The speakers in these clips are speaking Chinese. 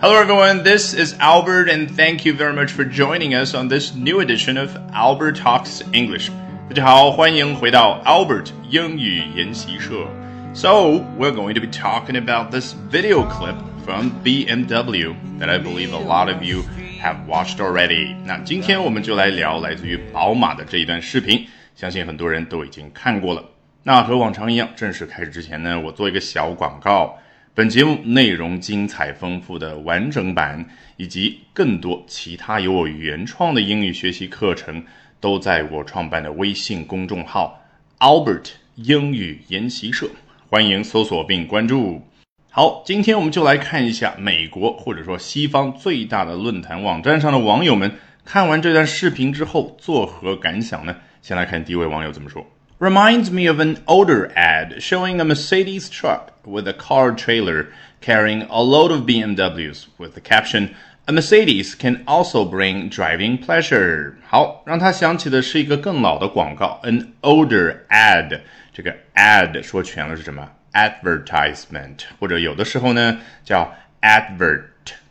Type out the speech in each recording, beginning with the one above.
Hello, everyone. This is Albert, and thank you very much for joining us on this new edition of Albert Talks English. 大家好，欢迎回到 Albert 英语研习社。So, we're going to be talking about this video clip from BMW that I believe a lot of you have watched already. 那今天我们就来聊来自于宝马的这一段视频，相信很多人都已经看过了。那和往常一样，正式开始之前呢，我做一个小广告。 本节目内容精彩丰富的完整版，以及更多其他由我原创的英语学习课程，都在我创办的微信公众号 Albert 英语研习社，欢迎搜索并关注。好，今天我们就来看一下美国或者说西方最大的论坛网站上的网友们看完这段视频之后作何感想呢？先来看第一位网友怎么说。reminds me of an older ad showing a Mercedes truck with a car trailer carrying a load of BMWs with the caption A Mercedes can also bring driving pleasure。好，让他想起的是一个更老的广告，an older ad。这个 ad 说全了是什么？advertisement，或者有的时候呢叫 advert，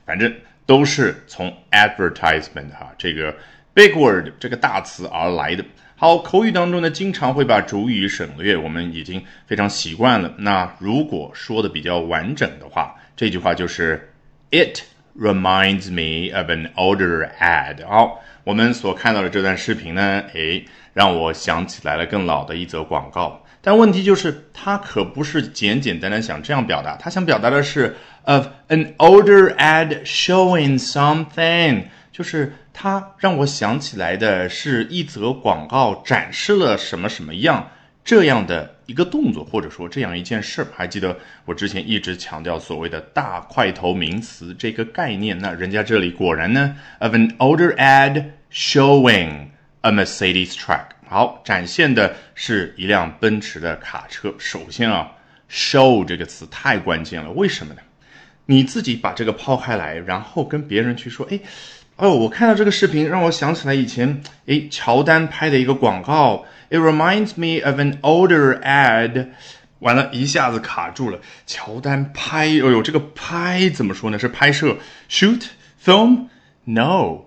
反正都是从 advertisement 哈这个 big word 这个大词而来的。 好，口语当中呢，经常会把主语省略，我们已经非常习惯了。那如果说的比较完整的话，这句话就是 It reminds me of an older ad。好，我们所看到的这段视频呢，诶，让我想起来了更老的一则广告。但问题就是，它可不是简简单单想这样表达，它想表达的是 of an older ad showing something。就是它让我想起来的是一则广告展示了什么什么样这样的一个动作，或者说这样一件事儿。还记得我之前一直强调所谓的大块头名词这个概念，那人家这里果然呢，of an older ad showing a Mercedes truck，好，展现的是一辆奔驰的卡车。首先啊，show 这个词太关键了，为什么呢？你自己把这个抛开来，然后跟别人去说，哎。哦，我看到这个视频，让我想起来以前，诶，乔丹拍的一个广告。It reminds me of an older ad。完了，一下子卡住了。乔丹拍，哦呦，这个拍怎么说呢？是拍摄，shoot，film？No，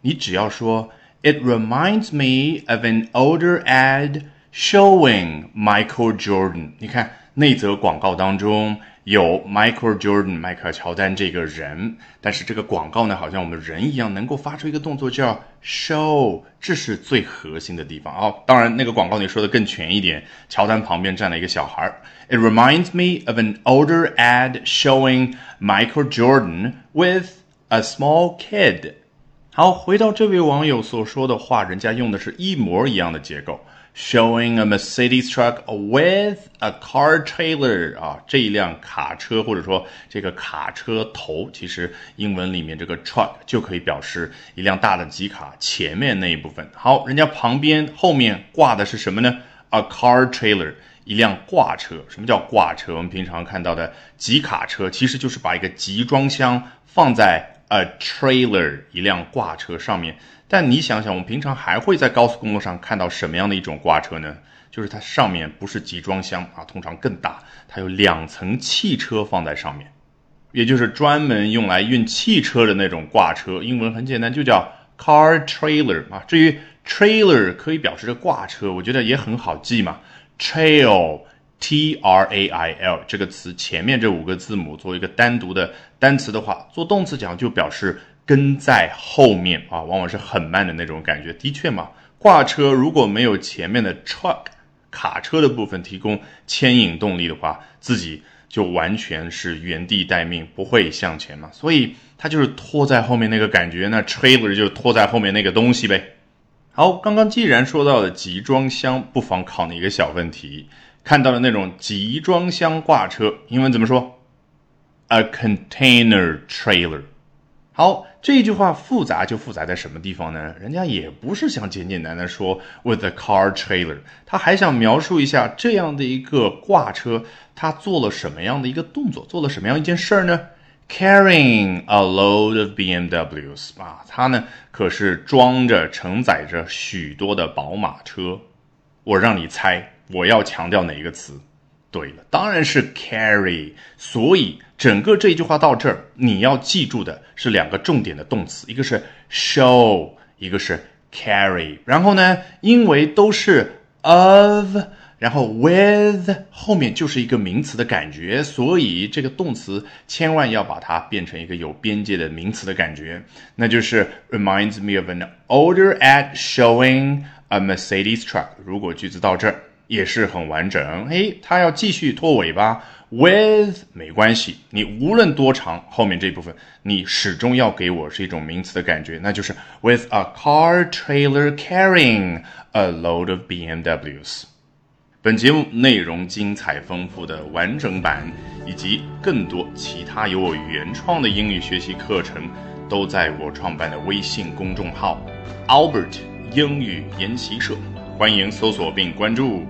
你只要说，It reminds me of an older ad showing Michael Jordan。你看那则广告当中。有 Michael Jordan 迈克尔乔丹这个人，但是这个广告呢，好像我们人一样，能够发出一个动作叫 show，这是最核心的地方啊。当然，那个广告你说的更全一点，乔丹旁边站了一个小孩。It reminds me of an older ad showing Michael Jordan with a small kid。好，回到这位网友所说的话，人家用的是一模一样的结构。Showing a Mercedes truck with a car trailer 啊，这一辆卡车或者说这个卡车头，其实英文里面这个 truck 就可以表示一辆大的吉卡前面那一部分。好，人家旁边后面挂的是什么呢？A car trailer，一辆挂车。什么叫挂车？我们平常看到的吉卡车，其实就是把一个集装箱放在 a trailer 一辆挂车上面。但你想想，我们平常还会在高速公路上看到什么样的一种挂车呢？就是它上面不是集装箱啊，通常更大，它有两层汽车放在上面，也就是专门用来运汽车的那种挂车。英文很简单，就叫 car trailer 啊。至于 trailer 可以表示着挂车，我觉得也很好记嘛，trail。Trail 这个词前面这五个字母作为一个单独的单词的话，做动词讲就表示。跟在后面啊，往往是很慢的那种感觉。的确嘛，挂车如果没有前面的 truck 卡车的部分提供牵引动力的话，自己就完全是原地待命，不会向前嘛。所以它就是拖在后面那个感觉。那 trailer 就是拖在后面那个东西呗。好，刚刚既然说到了集装箱，不妨考你一个小问题：看到了那种集装箱挂车，英文怎么说？A container trailer。好，这句话复杂就复杂在什么地方呢？人家也不是想简简单单说 with a car trailer，他还想描述一下这样的一个挂车，他做了什么样的一个动作，做了什么样一件事儿呢？Carrying a load of BMWs 啊，他呢可是装着承载着许多的宝马车。我让你猜，我要强调哪一个词对了，当然是 carry。所以整个这一句话到这儿，你要记住的是两个重点的动词，一个是 show，一个是 carry。然后呢，因为都是 of。然后 with 后面就是一个名词的感觉，所以这个动词千万要把它变成一个有边界的名词的感觉，那就是 reminds me of an older ad showing a Mercedes truck。如果句子到这儿也是很完整，嘿，它要继续拖尾巴，with 没关系，你无论多长，后面这部分你始终要给我是一种名词的感觉，那就是 with a car trailer carrying a load of BMWs。本节目内容精彩丰富的完整版，以及更多其他由我原创的英语学习课程，都在我创办的微信公众号 Albert 英语研习社，欢迎搜索并关注。